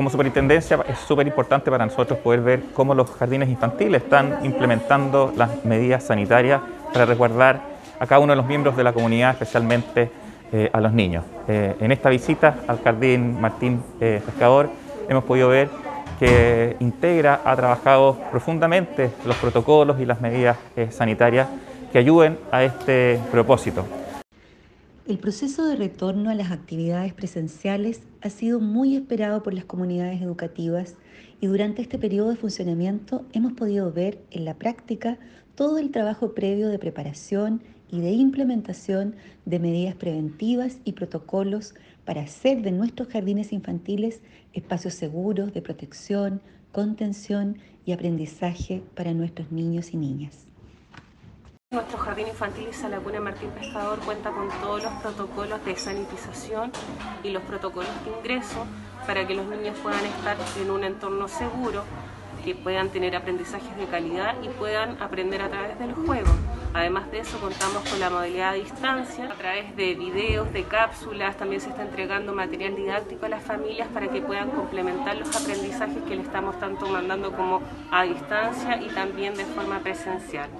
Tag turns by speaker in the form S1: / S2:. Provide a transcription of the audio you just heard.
S1: como superintendencia es súper importante para nosotros poder ver cómo los jardines infantiles están implementando las medidas sanitarias para resguardar a cada uno de los miembros de la comunidad, especialmente eh, a los niños. Eh, en esta visita al Jardín Martín eh, Pescador hemos podido ver que Integra ha trabajado profundamente los protocolos y las medidas sanitarias que ayuden a este propósito.
S2: El proceso de retorno a las actividades presenciales ha sido muy esperado por las comunidades educativas y durante este periodo de funcionamiento hemos podido ver en la práctica todo el trabajo previo de preparación y de implementación de medidas preventivas y protocolos para hacer de nuestros jardines infantiles espacios seguros de protección, contención y aprendizaje para nuestros niños y niñas.
S3: Nuestro jardín infantil Salacuna Martín Pescador cuenta con todos los protocolos de sanitización y los protocolos de ingreso para que los niños puedan estar en un entorno seguro, que puedan tener aprendizajes de calidad y puedan aprender a través del juego. Además de eso contamos con la modalidad a distancia, a través de videos, de cápsulas, también se está entregando material didáctico a las familias para que puedan complementar los aprendizajes que le estamos tanto mandando como a distancia y también de forma presencial.